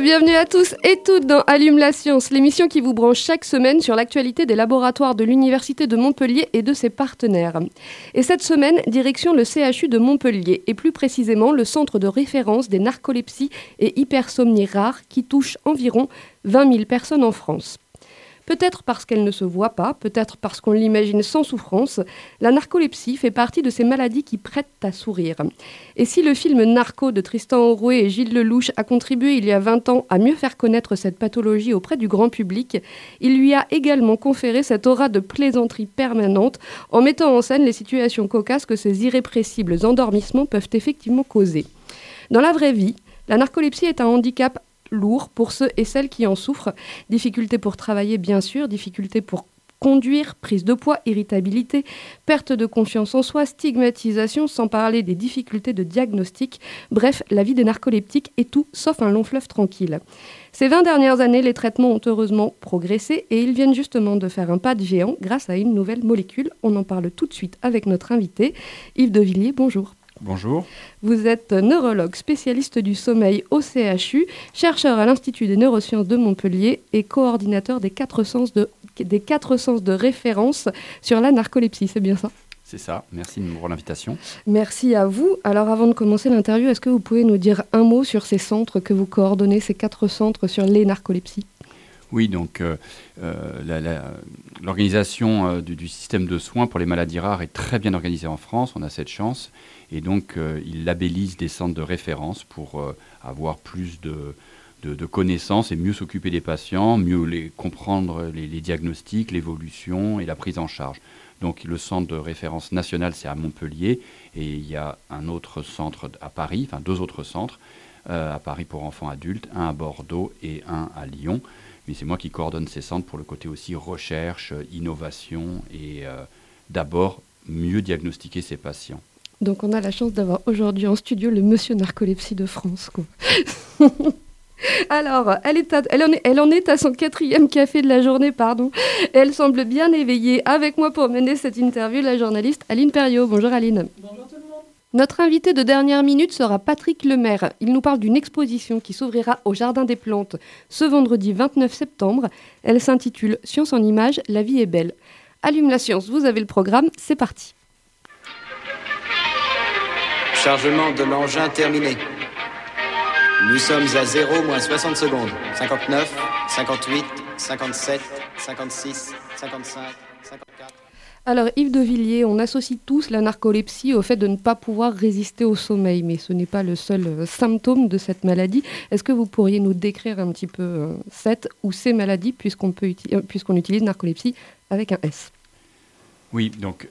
Bienvenue à tous et toutes dans Allume la science, l'émission qui vous branche chaque semaine sur l'actualité des laboratoires de l'Université de Montpellier et de ses partenaires. Et cette semaine, direction le CHU de Montpellier et plus précisément le centre de référence des narcolepsies et hypersomnies rares qui touche environ 20 000 personnes en France. Peut-être parce qu'elle ne se voit pas, peut-être parce qu'on l'imagine sans souffrance, la narcolepsie fait partie de ces maladies qui prêtent à sourire. Et si le film Narco de Tristan Oroué et Gilles Lelouch a contribué il y a 20 ans à mieux faire connaître cette pathologie auprès du grand public, il lui a également conféré cette aura de plaisanterie permanente en mettant en scène les situations cocasses que ces irrépressibles endormissements peuvent effectivement causer. Dans la vraie vie, la narcolepsie est un handicap lourd pour ceux et celles qui en souffrent. Difficultés pour travailler, bien sûr, difficultés pour conduire, prise de poids, irritabilité, perte de confiance en soi, stigmatisation, sans parler des difficultés de diagnostic. Bref, la vie des narcoleptiques est tout sauf un long fleuve tranquille. Ces 20 dernières années, les traitements ont heureusement progressé et ils viennent justement de faire un pas de géant grâce à une nouvelle molécule. On en parle tout de suite avec notre invité, Yves Devilliers. Bonjour. Bonjour. Vous êtes neurologue spécialiste du sommeil au CHU, chercheur à l'Institut des neurosciences de Montpellier et coordinateur des quatre sens de, des quatre sens de référence sur la narcolepsie. C'est bien ça? C'est ça. Merci pour l'invitation. Merci à vous. Alors avant de commencer l'interview, est-ce que vous pouvez nous dire un mot sur ces centres que vous coordonnez, ces quatre centres sur les narcolepsies? Oui, donc euh, l'organisation euh, du, système de soins pour les maladies rares est très bien organisée en France, on a cette chance, et donc euh, ils labellisent des centres de référence pour euh, avoir plus de, connaissances et mieux s'occuper des patients, mieux les comprendre les, les diagnostics, l'évolution et la prise en charge. Donc le centre de référence national, c'est à Montpellier, et il y a un autre centre à Paris, enfin deux autres centres, euh, à Paris pour enfants adultes, un à Bordeaux et un à Lyon. C'est moi qui coordonne ces centres pour le côté aussi recherche, innovation et euh, d'abord mieux diagnostiquer ces patients. Donc on a la chance d'avoir aujourd'hui en studio le monsieur narcolepsie de France. Alors, elle, est à, elle, en est, elle, en est, à son quatrième café de la journée, pardon. Elle semble bien éveillée. Avec moi pour mener cette interview, la journaliste Aline Perriot. Bonjour Aline. Bonjour tout le monde. Notre invité de dernière minute sera Patrick Lemaire. Il nous parle d'une exposition qui s'ouvrira au Jardin des Plantes ce vendredi 29 septembre. Elle s'intitule Science en images, la vie est belle. Allume la science, vous avez le programme, c'est parti. Chargement de l'engin terminé. Nous sommes à 0 moins 60 secondes. 59, 58, 57, 56, 55, 54. Alors Yves de Villiers, on associe tous la narcolepsie au fait de ne pas pouvoir résister au sommeil, mais ce n'est pas le seul euh, symptôme de cette maladie. Est-ce que vous pourriez nous décrire un petit peu euh, cette ou ces maladies, puisqu'on euh, puisqu'on utilise narcolepsie avec un S? Oui, donc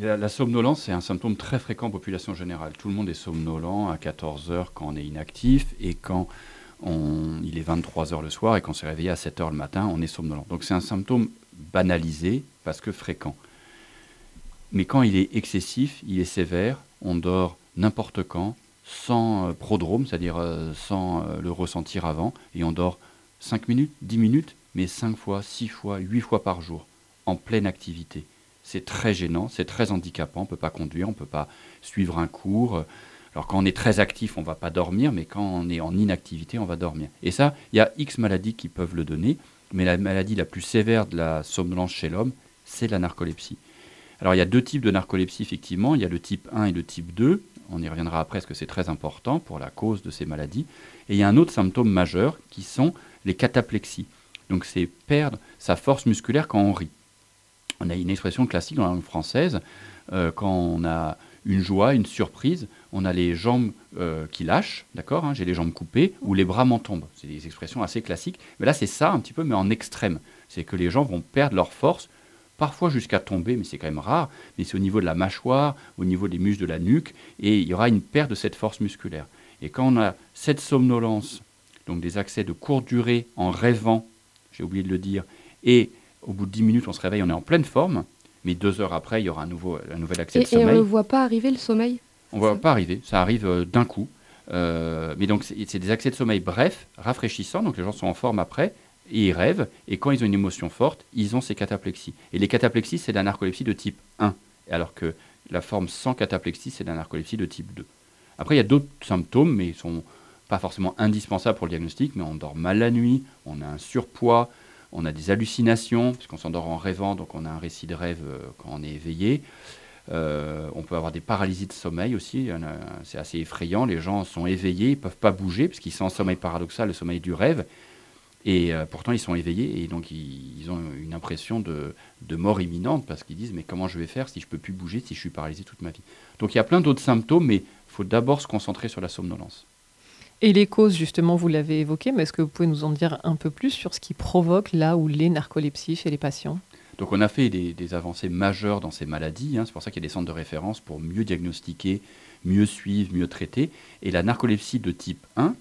la, somnolence, c'est un symptôme très fréquent en population générale. Tout le monde est somnolent à 14 heures quand on est inactif et quand il est 23 heures le soir et qu'on s'est réveillé à 7 heures le matin, on est somnolent. Donc c'est un symptôme banalisé parce que fréquent. Mais quand il est excessif, il est sévère, on dort n'importe quand, sans euh, prodrome, c'est-à-dire euh, sans euh, le ressentir avant, et on dort 5 minutes, 10 minutes, mais 5 fois, 6 fois, 8 fois par jour, en pleine activité c'est très gênant, c'est très handicapant, on ne peut pas conduire, on ne peut pas suivre un cours. Alors quand on est très actif, on ne va pas dormir, mais quand on est en inactivité, on va dormir. Et ça, il y a X maladies qui peuvent le donner, mais la maladie la plus sévère de la somnolence chez l'homme, c'est la narcolepsie. Alors il y a deux types de narcolepsie, effectivement, il y a le type 1 et le type 2, on y reviendra après parce que c'est très important pour la cause de ces maladies, et il y a un autre symptôme majeur qui sont les cataplexies. Donc c'est perdre sa force musculaire quand on rit on a une expression classique dans la langue française, euh, quand on a une joie, une surprise, on a les jambes euh, qui lâchent, d'accord hein, J'ai les jambes coupées ou les bras m'en tombent. C'est des expressions assez classiques. Mais là, c'est ça un petit peu, mais en extrême. C'est que les gens vont perdre leur force, parfois jusqu'à tomber, mais c'est quand même rare. Mais c'est au niveau de la mâchoire, au niveau des muscles de la nuque, et il y aura une perte de cette force musculaire. Et quand on a cette somnolence, donc des accès de courte durée en rêvant, j'ai oublié de le dire, et au bout de 10 minutes, on se réveille, on est en pleine forme, mais deux heures après, il y aura un, nouveau, un nouvel accès Et, de et on sommeil. ne voit pas arriver le sommeil? On ne voit pas arriver, ça arrive euh, d'un coup. Euh, mais donc, c'est des accès de sommeil brefs, rafraîchissants, donc les gens sont en forme après, et ils rêvent, et quand ils ont une émotion forte, ils ont ces cataplexies. Et les cataplexies, c'est de la narcolepsie de type 1, alors que la forme sans cataplexie, c'est de la narcolepsie de type 2. Après, il y a d'autres symptômes, mais ils sont pas forcément indispensables pour le diagnostic, mais on dort mal la nuit, on a un surpoids, on a des hallucinations, puisqu'on s'endort en rêvant, donc on a un récit de rêve euh, quand on est éveillé. Euh, on peut avoir des paralysies de sommeil aussi, c'est assez effrayant. Les gens sont éveillés, ils ne peuvent pas bouger, parce qu'ils sont en sommeil paradoxal, le sommeil du rêve. Et euh, pourtant, ils sont éveillés et donc ils, ils ont une impression de, de mort imminente parce qu'ils disent Mais comment je vais faire si je ne peux plus bouger, si je suis paralysé toute ma vie? Donc il y a plein d'autres symptômes, mais il faut d'abord se concentrer sur la somnolence. Et les causes, justement, vous l'avez évoqué, mais est-ce que vous pouvez nous en dire un peu plus sur ce qui provoque là ou les narcolepsies chez les patients? Donc on a fait des, des avancées majeures dans ces maladies. hein. C'est pour ça qu'il y a des centres de référence pour mieux diagnostiquer, mieux suivre, mieux traiter. Et la narcolepsie de type 1,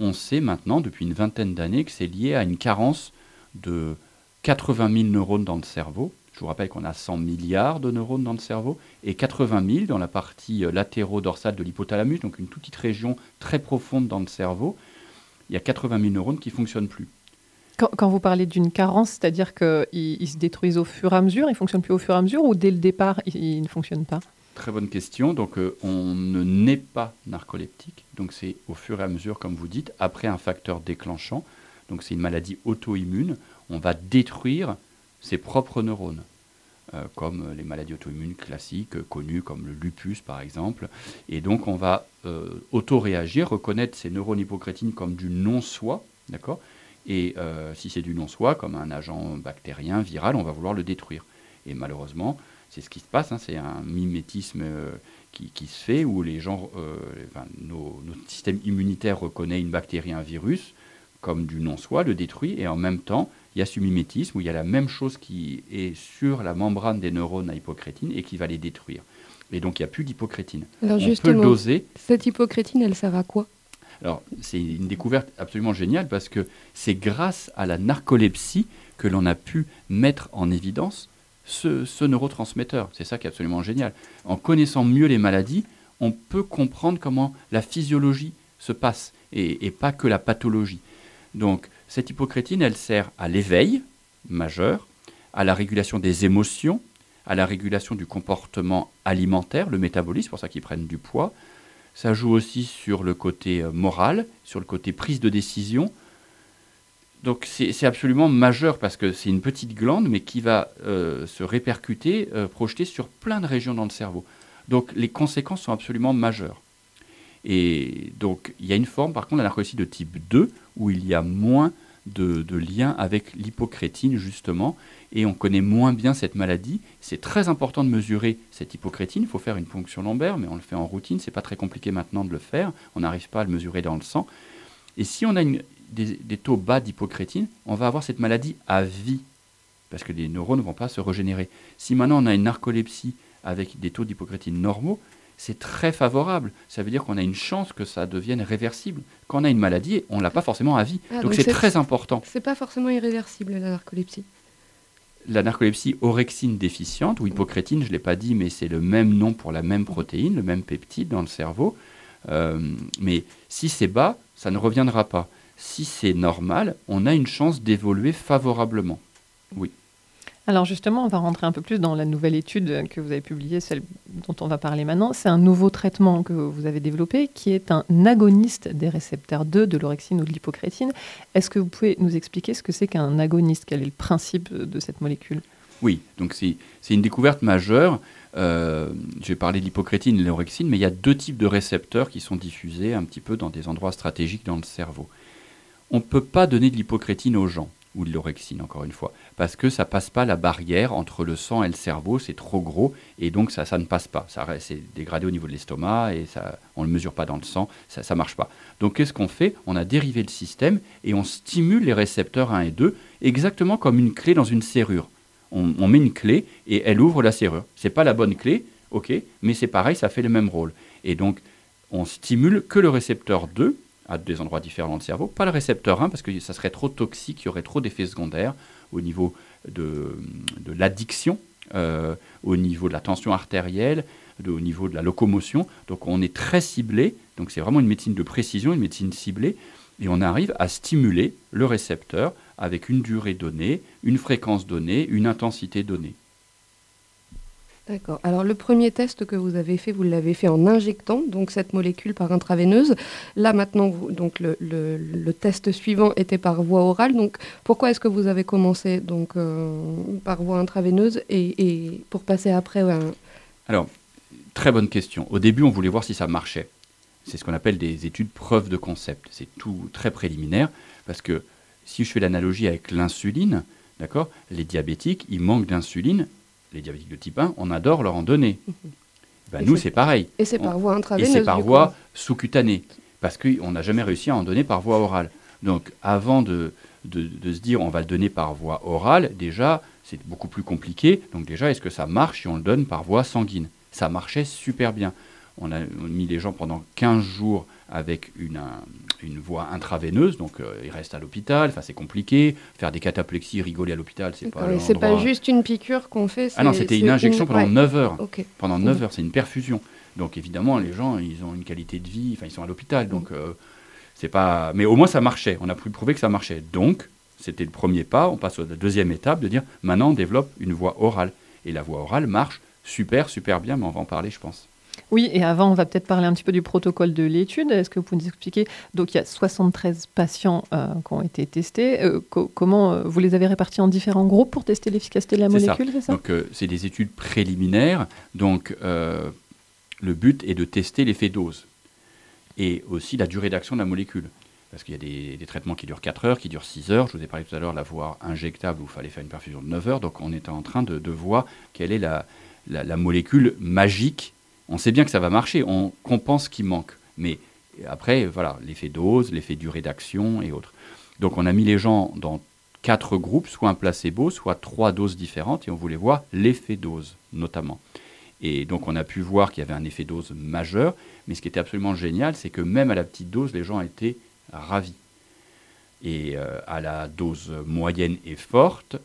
on sait maintenant depuis une vingtaine d'années que c'est lié à une carence de 80 000 neurones dans le cerveau. Je vous rappelle qu'on a 100 milliards de neurones dans le cerveau et 80 000 dans la partie euh, latéro-dorsale de l'hypothalamus, donc une toute petite région très profonde dans le cerveau. Il y a 80 000 neurones qui ne fonctionnent plus. quand, vous parlez d'une carence, c'est-à-dire qu'ils ils se détruisent au fur et à mesure, ils ne fonctionnent plus au fur et à mesure, ou dès le départ, ils ne fonctionnent pas? Très bonne question. Donc, euh, on ne naît pas narcoleptique. Donc, c'est au fur et à mesure, comme vous dites, après un facteur déclenchant. Donc, c'est une maladie auto-immune. On va détruire ses propres neurones, euh, comme les maladies auto-immunes classiques, euh, connues comme le lupus, par exemple. Et donc, on va auto-réagir, reconnaître ces neurones hypocrétines comme du non-soi, d'accord? Et si c'est du non-soi, comme un agent bactérien, viral, on va vouloir le détruire. Et malheureusement, c'est ce qui se passe, hein, c'est un mimétisme euh, qui, qui se fait où les gens, euh, enfin, nos- notre système immunitaire reconnaît une bactérie, un virus, comme du non-soi, le détruit, et en même temps, il y a ce mimétisme où il y a la même chose qui est sur la membrane des neurones à hypocrétine et qui va les détruire. Et donc, il n'y a plus d'hypocrétine. Alors On peut justement, doser cette hypocrétine, elle sert à quoi? Alors, c'est une découverte absolument géniale parce que c'est grâce à la narcolepsie que l'on a pu mettre en évidence ce, neurotransmetteur. C'est ça qui est absolument génial. En connaissant mieux les maladies, on peut comprendre comment la physiologie se passe et, et pas que la pathologie. Donc, cette hypocrétine, elle sert à l'éveil majeur, à la régulation des émotions, à la régulation du comportement alimentaire, le métabolisme, pour ça qu'ils prennent du poids. Ça joue aussi sur le côté euh, moral, sur le côté prise de décision. Donc c'est absolument majeur parce que c'est une petite glande, mais qui va euh, se répercuter, euh, projeter sur plein de régions dans le cerveau. Donc les conséquences sont absolument majeures. Et donc il y a une forme, par contre, la narcolepsie de type 2, où il y a moins de, de lien avec l'hypocrétine, justement, et on connaît moins bien cette maladie. C'est très important de mesurer cette hypocrétine. Il faut faire une ponction lombaire, mais on le fait en routine. C'est pas très compliqué maintenant de le faire. On n'arrive pas à le mesurer dans le sang. Et si on a une- des, des taux bas d'hypocrétine, on va avoir cette maladie à vie, parce que les neurones ne vont pas se régénérer. Si maintenant on a une narcolepsie avec des taux d'hypocrétine normaux, c'est très favorable. Ça veut dire qu'on a une chance que ça devienne réversible. Quand on a une maladie, on l'a pas forcément à vie. Ah, donc c'est- très important. C'est pas forcément irréversible la narcolepsie. La narcolepsie orexine déficiente, ou hypocrétine, je ne l'ai pas dit, mais c'est le même nom pour la même protéine, le même peptide dans le cerveau. Euh, mais si c'est bas, ça ne reviendra pas. Si c'est normal, on a une chance d'évoluer favorablement. Oui. Alors justement, on va rentrer un peu plus dans la nouvelle étude que vous avez publiée, celle dont on va parler maintenant. C'est un nouveau traitement que vous avez développé qui est un agoniste des récepteurs 2 de l'orexine ou de l'hypocrétine. Est-ce que vous pouvez nous expliquer ce que c'est qu'un agoniste? Quel est le principe de cette molécule? Oui, donc c'est une découverte majeure. Euh, J'ai parlé de l'hypocrétine et de l'orexine, mais il y a deux types de récepteurs qui sont diffusés un petit peu dans des endroits stratégiques dans le cerveau. On ne peut pas donner de l'hypocrétine aux gens, ou de l'orexine encore une fois, parce que ça passe pas la barrière entre le sang et le cerveau, c'est trop gros, et donc ça, ça ne passe pas. Ça C'est dégradé au niveau de l'estomac, et ça, on ne le mesure pas dans le sang, ça ne marche pas. Donc qu'est-ce qu'on fait? On a dérivé le système, et on stimule les récepteurs 1 et 2, exactement comme une clé dans une serrure on, on met une clé et elle ouvre la serrure. C'est pas la bonne clé, ok, mais c'est pareil, ça fait le même rôle. Et donc, on stimule que le récepteur 2 à des endroits différents le cerveau, pas le récepteur 1 parce que ça serait trop toxique, il y aurait trop d'effets secondaires au niveau de, l'addiction, euh, au niveau de la tension artérielle, au niveau de la locomotion. Donc on est très ciblé, donc c'est vraiment une médecine de précision, une médecine ciblée, et on arrive à stimuler le récepteur avec une durée donnée, une fréquence donnée, une intensité donnée. D'accord. Alors le premier test que vous avez fait, vous l'avez fait en injectant donc cette molécule par intraveineuse. Là maintenant, donc le, test suivant était par voie orale. Donc pourquoi est-ce que vous avez commencé donc euh, par voie intraveineuse et, pour passer après un- Alors, très bonne question. Au début, on voulait voir si ça marchait. C'est ce qu'on appelle des études preuves de concept. C'est tout très préliminaire parce que si je fais l'analogie avec l'insuline, d'accord, les diabétiques, ils manquent d'insuline. Les diabétiques de type 1, on adore leur en donner. Ben, Et nous, c'est- pareil. et c'est par voie Et intraveineuse. c'est par voie sous-cutanée, parce qu'on n'a jamais réussi à en donner par voie orale. Donc avant de, de- de se dire on va le donner par voie orale, déjà c'est beaucoup plus compliqué. Donc déjà, est-ce que ça marche si on le donne par voie sanguine? Ça marchait super bien. On a mis les gens pendant 15 jours avec une, un- une voie intraveineuse, donc euh, ils restent à l'hôpital, enfin c'est compliqué. Faire des cataplexies, rigoler à l'hôpital, c'est pas C'est pas juste une piqûre qu'on fait. Ah non, c'était une injection pendant ouais. 9 heures pendant Mhm. 9 heures. C'est une perfusion. Donc évidemment, les gens, ils ont une qualité de vie, enfin, ils sont à l'hôpital. Donc, euh, c'est pas. Mais au moins, ça marchait. On a pu prouver que ça marchait. Donc, c'était le premier pas. On passe à la deuxième étape de dire maintenant, on développe une voie orale. Et la voie orale marche super, super bien, mais on va en parler, je pense. Oui, et avant, on va peut-être parler un petit peu du protocole de l'étude. Est-ce que vous pouvez nous expliquer Donc, il y a 73 patients euh, qui ont été testés. Euh, co- comment euh, vous les avez répartis en différents groupes pour tester l'efficacité de la molécule, c'est ça? Donc, c'est des études préliminaires. Donc, le but est de tester l'effet dose et aussi la durée d'action de la molécule. Parce qu'il y a des, des traitements qui durent 4 heures, qui durent 6 heures. Je vous ai parlé tout à l'heure de la voie injectable où il fallait faire une perfusion de 9 heures. Donc, on est en train de, de voir quelle est la, la- la molécule magique. On sait bien que ça va marcher. On compense ce qui manque. Mais après, voilà, l'effet dose, l'effet durée d'action et autres. Donc, on a mis les gens dans quatre groupes, soit un placebo, soit trois doses différentes, et on voulait voir l'effet dose, notamment. Et donc, on a pu voir qu'il y avait un effet dose majeur, mais ce qui était absolument génial, c'est que même à la petite dose, les gens étaient ravis. Et euh, à la dose moyenne et forte,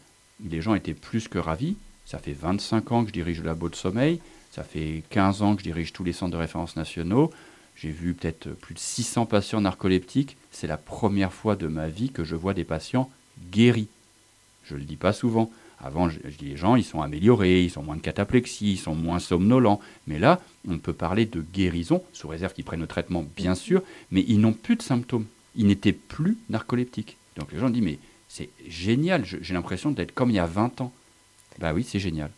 les gens étaient plus que ravis. Ça fait 25 ans que je dirige le labo de sommeil, ça fait 15 ans que je dirige tous les centres de référence nationaux. J'ai vu peut-être plus de 600 patients narcoleptiques. C'est la première fois de ma vie que je vois des patients guéris. Je ne le dis pas souvent. Avant, je, dis les gens, ils sont améliorés, ils sont moins de cataplexie, ils sont moins somnolents. Mais là, on peut parler de guérison, sous réserve qu'ils prennent le traitement, bien sûr, mais ils n'ont plus de symptômes. Ils n'étaient plus narcoleptiques. Donc les gens disent, mais c'est génial, j'ai l'impression d'être comme il y a 20 ans. Bah oui, c'est génial.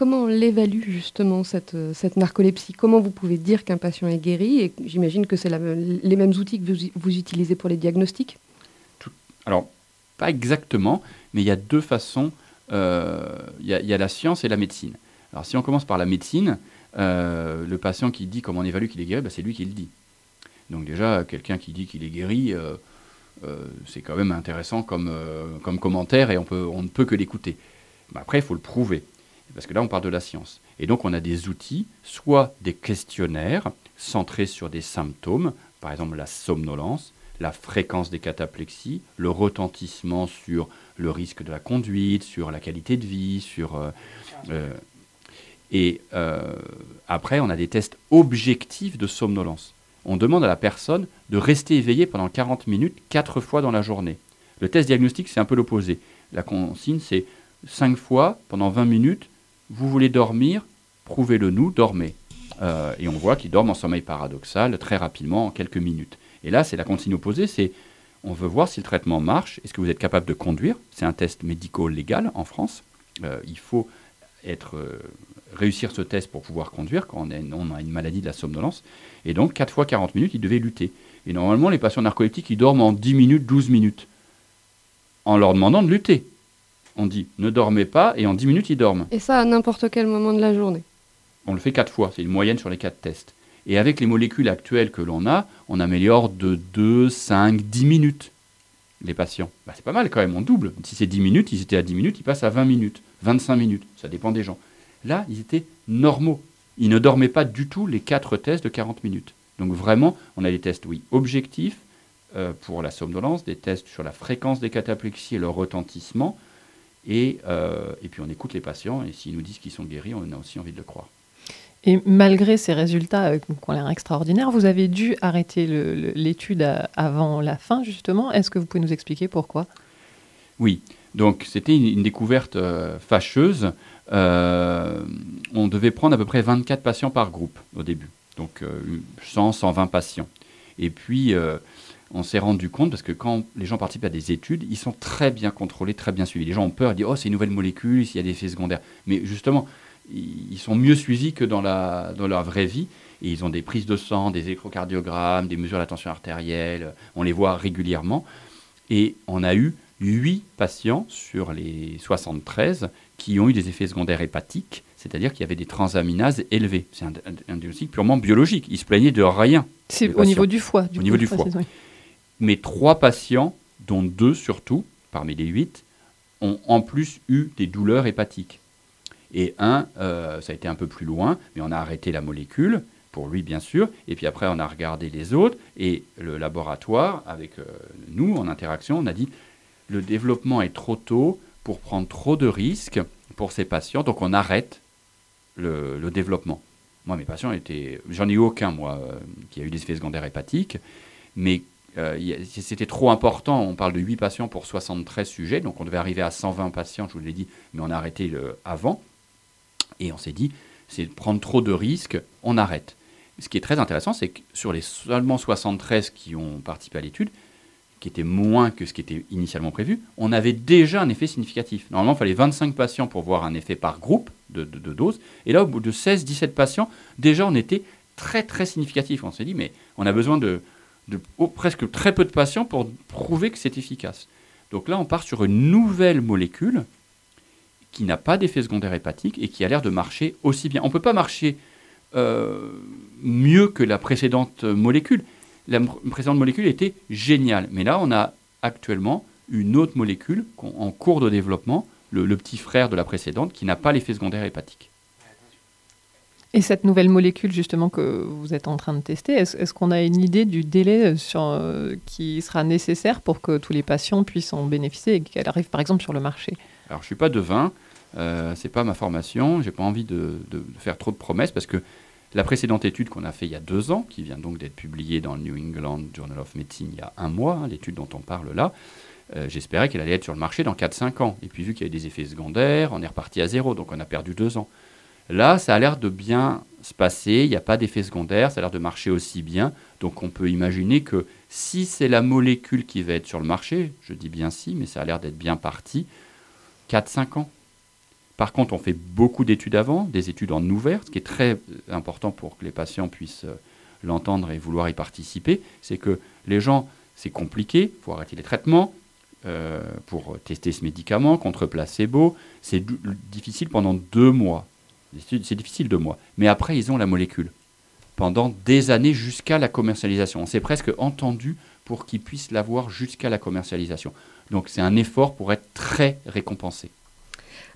Comment on l'évalue justement cette, euh, cette narcolepsie? Comment vous pouvez dire qu'un patient est guéri? Et j'imagine que c'est les mêmes outils que vous, vous utilisez pour les diagnostics? Alors, pas exactement, mais il y a deux façons. euh, Il y, a- la science et la médecine. Alors, si on commence par la médecine, euh, le patient qui dit comment on évalue qu'il est guéri, bah, c'est lui qui le dit. Donc déjà, quelqu'un qui dit qu'il est guéri, c'est quand même intéressant comme, comme commentaire et on, peut, on ne peut que l'écouter. Mais après, il faut le prouver, parce que là, on parle de la science. Et donc, on a des outils, soit des questionnaires centrés sur des symptômes, par exemple la somnolence, la fréquence des cataplexies, le retentissement sur le risque de la conduite, sur la qualité de vie, sur... euh, euh, et euh, après, on a des tests objectifs de somnolence. On demande à la personne de rester éveillée pendant 40 minutes, quatre fois dans la journée. Le test diagnostique, c'est un peu l'opposé. La consigne, c'est 5 fois pendant 20 minutes, vous voulez dormir, prouvez-le nous, dormez. Euh, et on voit qu'ils dorment en sommeil paradoxal très rapidement, en quelques minutes. Et là, c'est la consigne opposée, c'est on veut voir si le traitement marche, est-ce que vous êtes capable de conduire? C'est un test médico-légal en France. Euh, il faut euh, réussir ce test pour pouvoir conduire quand on, a une maladie de la somnolence. Et donc, 4 fois 40 minutes, il devait lutter. Et normalement, les patients narcoleptiques, ils dorment en 10 minutes, 12 minutes, en leur demandant de lutter. On dit, ne dormez pas, et en 10 minutes, ils dorment. Et ça à n'importe quel moment de la journée. On le fait quatre fois, c'est une moyenne sur les quatre tests. Et avec les molécules actuelles que l'on a, on améliore de 2, 5, 10 minutes les patients. Bah, c'est pas mal quand même, on double. Si c'est 10 minutes, ils étaient à 10 minutes, ils passent à 20 minutes, 25 minutes, ça dépend des gens. Là, ils étaient normaux. Ils ne dormaient pas du tout les quatre tests de 40 minutes. Donc vraiment, on a des tests, oui, objectifs euh, pour la somnolence, des tests sur la fréquence des cataplexies et leur retentissement. Et, euh, et puis on écoute les patients, et s'ils nous disent qu'ils sont guéris, on a aussi envie de le croire. Et malgré ces résultats euh, qui ont l'air extraordinaires, vous avez dû arrêter l'étude avant la fin, justement. Est-ce que vous pouvez nous expliquer pourquoi? Oui, donc c'était une, une découverte euh, fâcheuse. Euh, on devait prendre à peu près 24 patients par groupe au début, donc euh, 100, 120 patients. Et puis on s'est rendu compte, parce que quand les gens participent à des études, ils sont très bien contrôlés, très bien suivis. Les gens ont peur, ils disent, oh c'est une nouvelle molécule, s'il y a des effets secondaires. Mais justement, ils sont mieux suivis que dans, la, dans leur vraie vie. Et ils ont des prises de sang, des échocardiogrammes, des mesures de la tension artérielle. On les voit régulièrement. Et on a eu 8 patients sur les 73 qui ont eu des effets secondaires hépatiques, c'est-à-dire qu'il y avait des transaminases élevées. C'est un, un- un diagnostic purement biologique. Ils se plaignaient de rien. C'est au niveau du foie. Au niveau du foie. Mais trois patients, dont deux surtout, parmi les huit, ont en plus eu des douleurs hépatiques. Et un, euh, ça a été un peu plus loin, mais on a arrêté la molécule, pour lui bien sûr, et puis après on a regardé les autres, et le laboratoire, avec euh, nous en interaction, on a dit le développement est trop tôt pour prendre trop de risques pour ces patients, donc on arrête le, le développement. Moi, mes patients étaient. J'en ai eu aucun, moi, euh, qui a eu des effets secondaires hépatiques, mais euh, c'était trop important. On parle de 8 patients pour 73 sujets, donc on devait arriver à 120 patients, je vous l'ai dit, mais on a arrêté avant. Et on s'est dit, c'est prendre trop de risques, on arrête. Ce qui est très intéressant, c'est que sur les seulement 73 qui ont participé à l'étude, qui était moins que ce qui était initialement prévu, on avait déjà un effet significatif. Normalement, il fallait 25 patients pour voir un effet par groupe de, de, de doses. Et là, au bout de 16-17 patients, déjà, on était très, très significatif. On s'est dit, mais on a besoin de, oh, presque très peu de patients pour prouver que c'est efficace. Donc là, on part sur une nouvelle molécule qui n'a pas d'effet secondaire hépatique et qui a l'air de marcher aussi bien. On ne peut pas marcher euh, mieux que la précédente molécule. La précédente molécule était géniale, mais là on a actuellement une autre molécule en cours de développement, le, le petit frère de la précédente, qui n'a pas l'effet secondaire hépatique. Et cette nouvelle molécule, justement, que vous êtes en train de tester, est-ce qu'on a une idée du délai sur, euh, qui sera nécessaire pour que tous les patients puissent en bénéficier et qu'elle arrive, par exemple, sur le marché? Alors je suis pas devin, euh, c'est pas ma formation, j'ai pas envie de, faire trop de promesses parce que la précédente étude qu'on a fait il y a deux ans, qui vient donc d'être publiée dans le New England Journal of Medicine il y a un mois, hein, l'étude dont on parle là, euh, j'espérais qu'elle allait être sur le marché dans 4-5 ans. Et puis vu qu'il y a des effets secondaires, on est reparti à zéro, donc on a perdu deux ans. Là, ça a l'air de bien se passer, il n'y a pas d'effet secondaire, ça a l'air de marcher aussi bien. Donc on peut imaginer que si c'est la molécule qui va être sur le marché, je dis bien si, mais ça a l'air d'être bien parti, 4-5 ans. Par contre, on fait beaucoup d'études avant, des études en ouvert, ce qui est très euh, important pour que les patients puissent euh, l'entendre et vouloir y participer, c'est que les gens, c'est compliqué, il faut arrêter les traitements euh, pour tester ce médicament contre placebo, c'est difficile pendant deux mois. C'est difficile deux mois. Mais après, ils ont la molécule pendant des années jusqu'à la commercialisation. On s'est presque entendu pour qu'ils puissent l'avoir jusqu'à la commercialisation. Donc c'est un effort pour être très récompensé.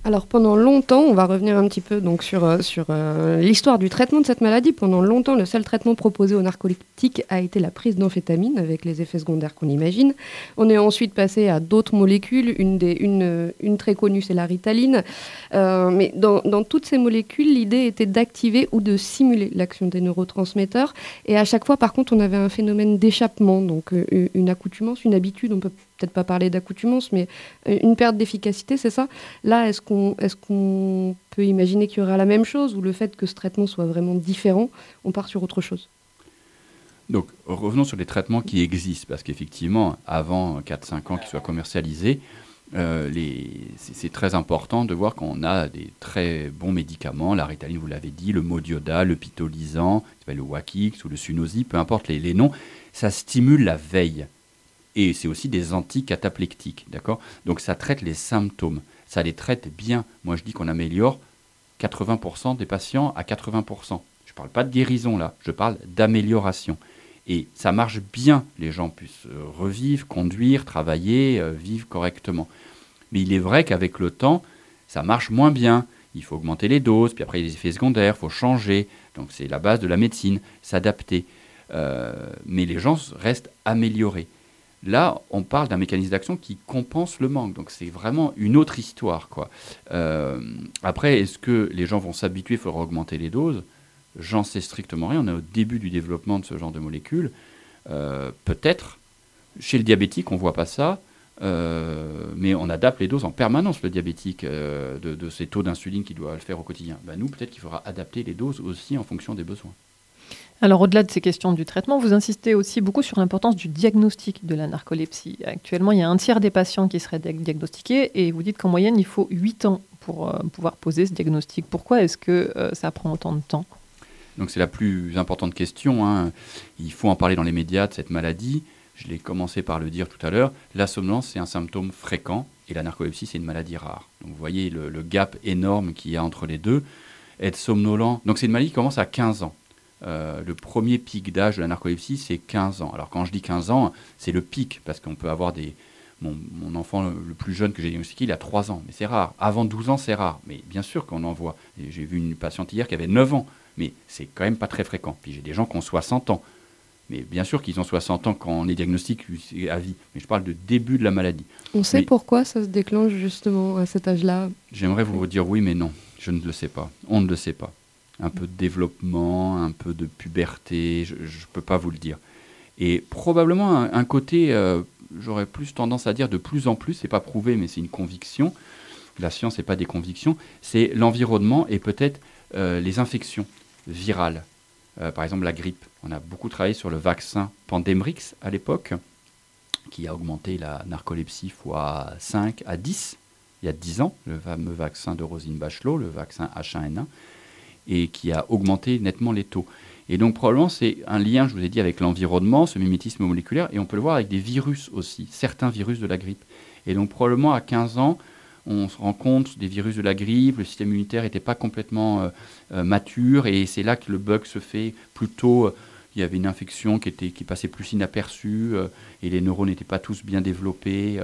Alors pendant longtemps, on va revenir un petit peu donc sur, euh, euh, l'histoire du traitement de cette maladie. Pendant longtemps, le seul traitement proposé aux narcoleptiques a été la prise d'amphétamine avec les effets secondaires qu'on imagine. On est ensuite passé à d'autres molécules. Une, des, une, très connue, c'est la ritaline. Euh, mais dans, toutes ces molécules, l'idée était d'activer ou de simuler l'action des neurotransmetteurs. Et à chaque fois, par contre, on avait un phénomène d'échappement, donc une accoutumance, une habitude. On peut peut-être pas parler d'accoutumance, mais euh, une perte d'efficacité, c'est ça? Là, est-ce qu'on peut imaginer qu'il y aura la même chose ou le fait que ce traitement soit vraiment différent, on part sur autre chose? Donc revenons sur les traitements qui existent, parce qu'effectivement, avant 4-5 ans qu'ils soient commercialisés, euh, c'est très important de voir qu'on a des très bons médicaments, la ritaline, vous l'avez dit, le modioda, le pitolisant, le Wakix ou le Sunosi, peu importe les noms, ça stimule la veille. Et c'est aussi des anticataplectiques, d'accord? Donc ça traite les symptômes, ça les traite bien. Moi je dis qu'on améliore 80% des patients à 80%. Je ne parle pas de guérison là, je parle d'amélioration. Et ça marche bien, les gens puissent euh, revivre, conduire, travailler, euh, vivre correctement. Mais il est vrai qu'avec le temps, ça marche moins bien. Il faut augmenter les doses, puis après il y a des effets secondaires, il faut changer. Donc c'est la base de la médecine, s'adapter. Euh, mais les gens restent améliorés. Là, on parle d'un mécanisme d'action qui compense le manque. Donc c'est vraiment une autre histoire. Quoi. Euh, après, est-ce que les gens vont s'habituer, il faudra augmenter les doses? J'en sais strictement rien. On est au début du développement de ce genre de molécules. Euh, peut-être. Chez le diabétique, on ne voit pas ça. Euh, mais on adapte les doses en permanence, le diabétique, de, de, ces taux d'insuline qu'il doit le faire au quotidien. Ben nous, peut-être qu'il faudra adapter les doses aussi en fonction des besoins. Alors au-delà de ces questions du traitement, vous insistez aussi beaucoup sur l'importance du diagnostic de la narcolepsie. Actuellement, il y a un tiers des patients qui seraient diagnostiqués et vous dites qu'en moyenne, il faut 8 ans pour euh, pouvoir poser ce diagnostic. Pourquoi est-ce que euh, ça prend autant de temps? Donc c'est la plus importante question. Hein. Il faut en parler dans les médias de cette maladie. Je l'ai commencé par le dire tout à l'heure. La somnolence, c'est un symptôme fréquent et la narcolepsie, c'est une maladie rare. Donc vous voyez le, le gap énorme qu'il y a entre les deux. Être somnolent, donc c'est une maladie qui commence à 15 ans. Euh, le premier pic d'âge de la narcolepsie, c'est 15 ans. Alors quand je dis 15 ans, c'est le pic, parce qu'on peut avoir des... Mon, enfant le plus jeune que j'ai diagnostiqué, il a 3 ans, mais c'est rare. Avant 12 ans, c'est rare. Mais bien sûr qu'on en voit. J'ai vu une patiente hier qui avait 9 ans, mais c'est quand même pas très fréquent. Puis j'ai des gens qui ont 60 ans. Mais bien sûr qu'ils ont 60 ans quand on est diagnostique à vie. Mais je parle de début de la maladie. On sait pourquoi ça se déclenche justement à cet âge-là? J'aimerais vous dire oui, mais non. Je ne le sais pas. On ne le sait pas un peu de développement, un peu de puberté, je ne peux pas vous le dire. Et probablement un, côté, euh, j'aurais plus tendance à dire de plus en plus, c'est pas prouvé, mais c'est une conviction. La science n'est pas des convictions, c'est l'environnement et peut-être euh, les infections virales. Euh, par exemple, la grippe. On a beaucoup travaillé sur le vaccin Pandemrix à l'époque, qui a augmenté la narcolepsie fois 5 à 10 il y a 10 ans, le fameux vaccin de Rosine Bachelot, le vaccin H1N1 et qui a augmenté nettement les taux. Et donc probablement c'est un lien, je vous ai dit, avec l'environnement, ce mimétisme moléculaire, et on peut le voir avec des virus aussi, certains virus de la grippe. Et donc probablement à 15 ans, on se rend compte des virus de la grippe, le système immunitaire n'était pas complètement euh, euh, mature, et c'est là que le bug se fait plutôt... Euh, il y avait une infection qui, était, qui passait plus inaperçue, et les neurones n'étaient pas tous bien développés,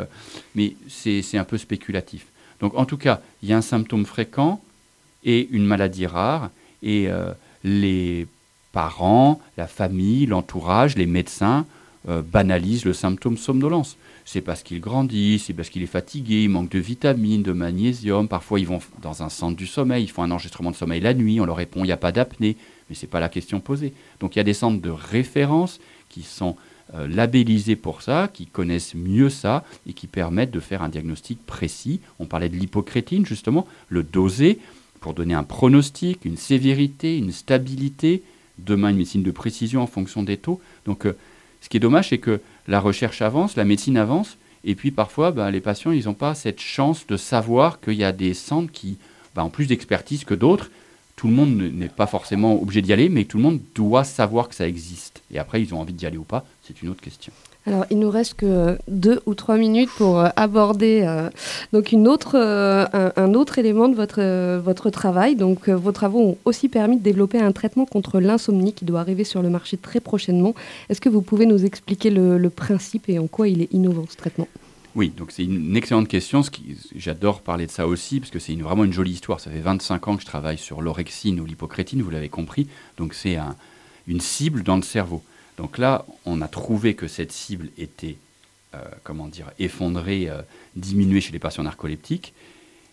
mais c'est un peu spéculatif. Donc en tout cas, il y a un symptôme fréquent, et une maladie rare. Et euh, les parents, la famille, l'entourage, les médecins euh, banalisent le symptôme somnolence. C'est parce qu'il grandit, c'est parce qu'il est fatigué, il manque de vitamines, de magnésium. Parfois, ils vont dans un centre du sommeil, ils font un enregistrement de sommeil la nuit, on leur répond il n'y a pas d'apnée, mais ce n'est pas la question posée. Donc il y a des centres de référence qui sont euh, labellisés pour ça, qui connaissent mieux ça et qui permettent de faire un diagnostic précis. On parlait de l'hypocrétine, justement, le doser pour donner un pronostic, une sévérité, une stabilité, demain une médecine de précision en fonction des taux. Donc euh, ce qui est dommage, c'est que la recherche avance, la médecine avance, et puis parfois bah, les patients, ils n'ont pas cette chance de savoir qu'il y a des centres qui bah, ont plus d'expertise que d'autres. Tout le monde n'est pas forcément obligé d'y aller, mais tout le monde doit savoir que ça existe. Et après, ils ont envie d'y aller ou pas, c'est une autre question. Alors, il nous reste que deux ou trois minutes pour euh, aborder euh, donc une autre, euh, un, autre élément de votre, votre travail. Donc, vos travaux ont aussi permis de développer un traitement contre l'insomnie qui doit arriver sur le marché très prochainement. Est-ce que vous pouvez nous expliquer le, principe et en quoi il est innovant ce traitement? Oui, donc c'est une excellente question. J'adore parler de ça aussi, parce que c'est vraiment une jolie histoire. Ça fait 25 ans que je travaille sur l'orexine ou l'hypocrétine, vous l'avez compris. Donc c'est une cible dans le cerveau. Donc là, on a trouvé que cette cible était, euh, comment dire, effondrée, euh, diminuée chez les patients narcoleptiques.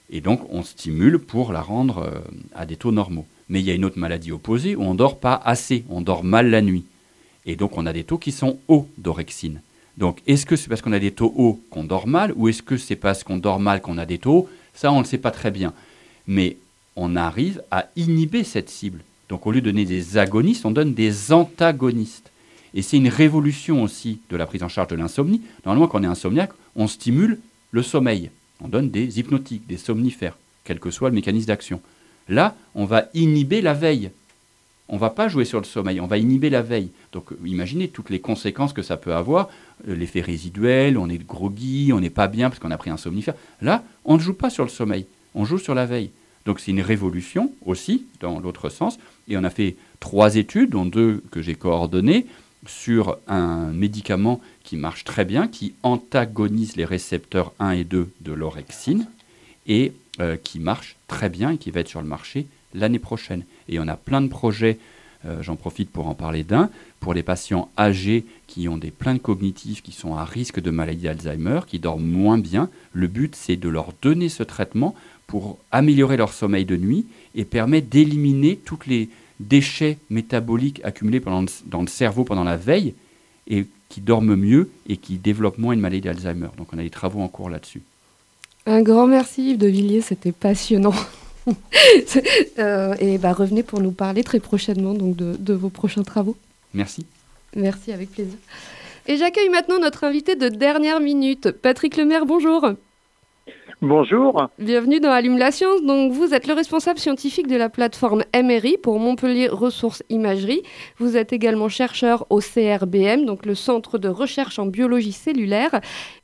Et donc, on stimule pour la rendre euh, à des taux normaux. Mais il y a une autre maladie opposée où on ne dort pas assez, on dort mal la nuit. Et donc, on a des taux qui sont hauts d'orexine. Donc, est-ce que c'est parce qu'on a des taux hauts qu'on dort mal ou est-ce que c'est parce qu'on dort mal qu'on a des taux Ça, on ne le sait pas très bien. Mais on arrive à inhiber cette cible. Donc, au lieu de donner des agonistes, on donne des antagonistes. Et c'est une révolution aussi de la prise en charge de l'insomnie. Normalement, quand on est insomniaque, on stimule le sommeil. On donne des hypnotiques, des somnifères, quel que soit le mécanisme d'action. Là, on va inhiber la veille. On ne va pas jouer sur le sommeil, on va inhiber la veille. Donc imaginez toutes les conséquences que ça peut avoir, euh, l'effet résiduel, on est groggy, on n'est pas bien parce qu'on a pris un somnifère. Là, on ne joue pas sur le sommeil, on joue sur la veille. Donc c'est une révolution aussi, dans l'autre sens. Et on a fait trois études, dont deux que j'ai coordonnées, sur un médicament qui marche très bien, qui antagonise les récepteurs 1 et 2 de l'orexine et euh, qui marche très bien et qui va être sur le marché l'année prochaine. Et on a plein de projets Euh, J'en profite pour en parler d'un. Pour les patients âgés qui ont des plaintes cognitives, qui sont à risque de maladie d'Alzheimer, qui dorment moins bien, le but c'est de leur donner ce traitement pour améliorer leur sommeil de nuit et permettre d'éliminer tous les déchets métaboliques accumulés pendant le- dans le cerveau pendant la veille et qui dorment mieux et qui développent moins une maladie d'Alzheimer. Donc on a des travaux en cours là-dessus. Un grand merci Yves de Villiers, c'était passionnant. Euh, et bah, revenez pour nous parler très prochainement donc, de, de vos prochains travaux. Merci. Merci, avec plaisir. Et j'accueille maintenant notre invité de dernière minute, Patrick Lemaire, bonjour. Bonjour. Bienvenue dans Allume la science. Donc, vous êtes le responsable scientifique de la plateforme MRI pour Montpellier Ressources Imagerie. Vous êtes également chercheur au CRBM, donc le Centre de recherche en biologie cellulaire.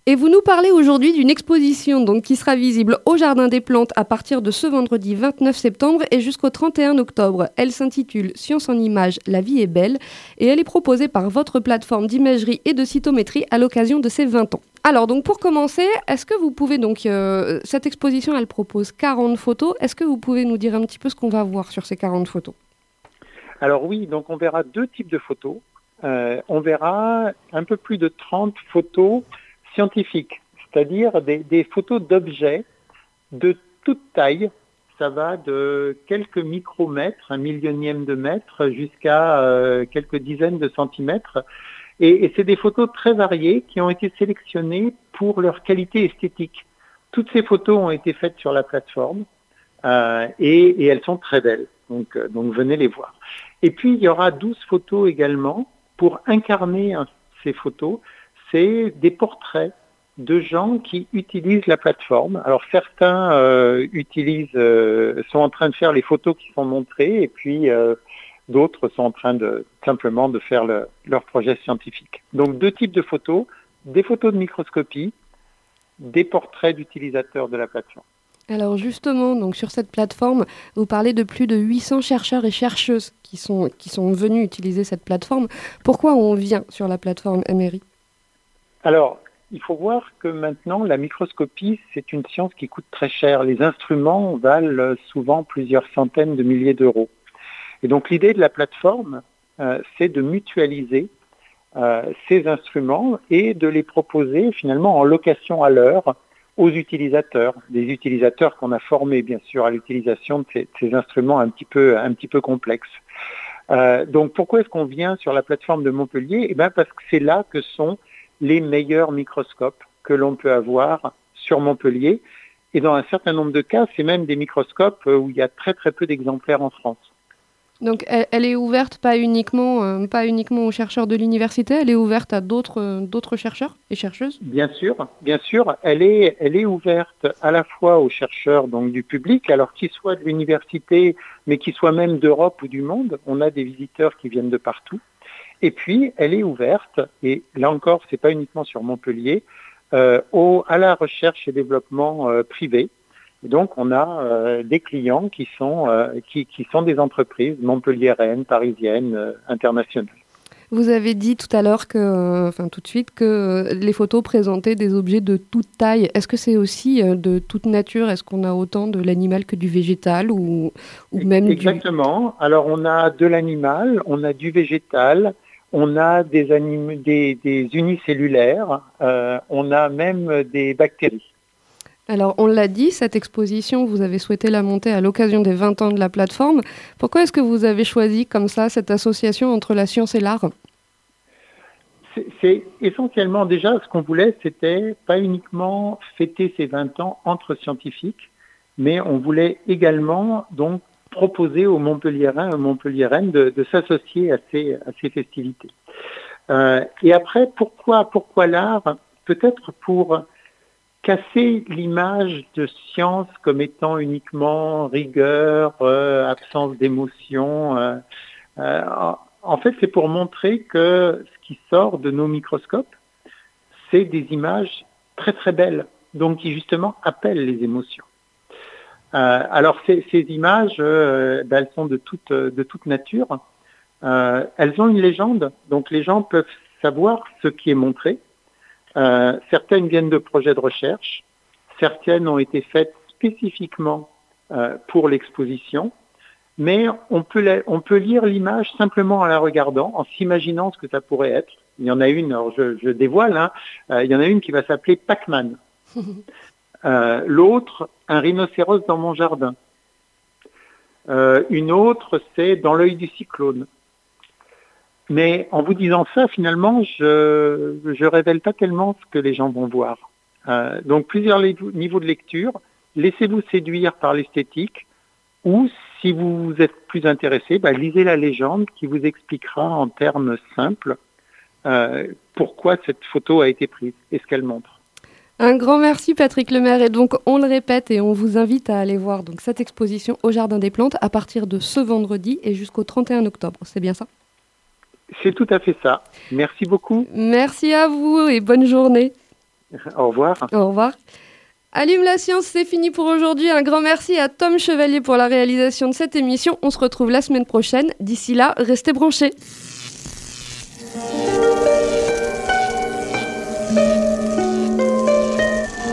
Et vous nous parlez aujourd'hui d'une exposition donc, qui sera visible au Jardin des Plantes à partir de ce vendredi 29 septembre et jusqu'au 31 octobre. Elle s'intitule Science en images, la vie est belle et elle est proposée par votre plateforme d'imagerie et de cytométrie à l'occasion de ses 20 ans. Alors donc pour commencer, est-ce que vous pouvez donc euh, cette exposition elle propose 40 photos, est-ce que vous pouvez nous dire un petit peu ce qu'on va voir sur ces 40 photos? Alors oui, donc on verra deux types de photos. Euh, on verra un peu plus de 30 photos scientifiques, c'est-à-dire des, photos d'objets de toute taille. Ça va de quelques micromètres, un millionième de mètre, jusqu'à euh, quelques dizaines de centimètres. Et, c'est des photos très variées qui ont été sélectionnées pour leur qualité esthétique. Toutes ces photos ont été faites sur la plateforme euh, et, elles sont très belles. Donc, euh, donc venez les voir. Et puis il y aura 12 photos également pour incarner hein, ces photos. C'est des portraits de gens qui utilisent la plateforme. Alors certains euh, utilisent, sont en train de faire les photos qui sont montrées et puis d'autres sont en train de simplement de faire le, leur projet scientifique. Donc deux types de photos, des photos de microscopie, des portraits d'utilisateurs de la plateforme. Alors justement, donc sur cette plateforme, vous parlez de plus de 800 chercheurs et chercheuses qui sont, qui sont venus utiliser cette plateforme. Pourquoi on vient sur la plateforme MRI Alors, il faut voir que maintenant, la microscopie, c'est une science qui coûte très cher. Les instruments valent souvent plusieurs centaines de milliers d'euros. Et donc l'idée de la plateforme, euh, c'est de mutualiser euh, ces instruments et de les proposer finalement en location à l'heure aux utilisateurs, des utilisateurs qu'on a formés bien sûr à l'utilisation de ces, instruments un petit peu, un petit peu complexes. Euh, donc pourquoi est-ce qu'on vient sur la plateforme de Montpellier? Eh bien parce que c'est là que sont les meilleurs microscopes que l'on peut avoir sur Montpellier. Et dans un certain nombre de cas, c'est même des microscopes où il y a très très peu d'exemplaires en France. Donc elle, elle, est ouverte pas uniquement, euh, pas uniquement aux chercheurs de l'université, elle est ouverte à d'autres euh, chercheurs et chercheuses? Bien sûr, bien sûr, elle est, elle est ouverte à la fois aux chercheurs donc du public, alors qu'ils soient de l'université, mais qu'ils soient même d'Europe ou du monde. On a des visiteurs qui viennent de partout. Et puis, elle est ouverte, et là encore, c'est pas uniquement sur Montpellier, euh, au, à la recherche et développement euh, privé. Et donc, on a euh, des clients qui sont, qui, qui, sont des entreprises montpelliéraines, parisiennes, internationales. Vous avez dit tout à l'heure que, enfin tout de suite, que les photos présentaient des objets de toute taille. Est-ce que c'est aussi de toute nature? Est-ce qu'on a autant de l'animal que du végétal ou, ou même Exactement. Du... Alors, on a de l'animal, on a du végétal, on a des, anim... des, des unicellulaires, euh, on a même des bactéries. Alors, on l'a dit, cette exposition, vous avez souhaité la monter à l'occasion des 20 ans de la plateforme. Pourquoi est-ce que vous avez choisi comme ça cette association entre la science et l'art? C'est essentiellement déjà ce qu'on voulait, c'était pas uniquement fêter ces 20 ans entre scientifiques, mais on voulait également donc proposer aux Montpelliérains et aux Montpelliéraines de, s'associer à ces, festivités. Euh, et après, pourquoi, l'art? Peut-être pour casser l'image de science comme étant uniquement rigueur, euh, absence d'émotion. Euh, en fait, c'est pour montrer que ce qui sort de nos microscopes, c'est des images très très belles, donc qui justement appellent les émotions. Euh, alors ces, images, ben, elles sont de toute, nature. elles ont une légende, donc les gens peuvent savoir ce qui est montré. Euh, certaines viennent de projets de recherche, certaines ont été faites spécifiquement euh, pour l'exposition, mais on peut, lire l'image simplement en la regardant, en s'imaginant ce que ça pourrait être. Il y en a une, alors je, dévoile, hein, euh, il y en a une qui va s'appeler Pac-Man. Euh, L'autre, un rhinocéros dans mon jardin. Euh, une autre, c'est dans l'œil du cyclone. Mais en vous disant ça, finalement, je je révèle pas tellement ce que les gens vont voir. Euh, donc plusieurs niveaux de lecture. Laissez-vous séduire par l'esthétique, ou si vous êtes plus intéressé, bah, lisez la légende qui vous expliquera en termes simples pourquoi cette photo a été prise et ce qu'elle montre. Un grand merci Patrick Lemaire et donc on le répète et on vous invite à aller voir donc cette exposition au Jardin des Plantes à partir de ce vendredi et jusqu'au 31 octobre. C'est bien ça? C'est tout à fait ça. Merci beaucoup. Merci à vous et bonne journée. Au revoir. Au revoir. Allume la science, c'est fini pour aujourd'hui. Un grand merci à Tom Chevalier pour la réalisation de cette émission. On se retrouve la semaine prochaine. D'ici là, restez branchés.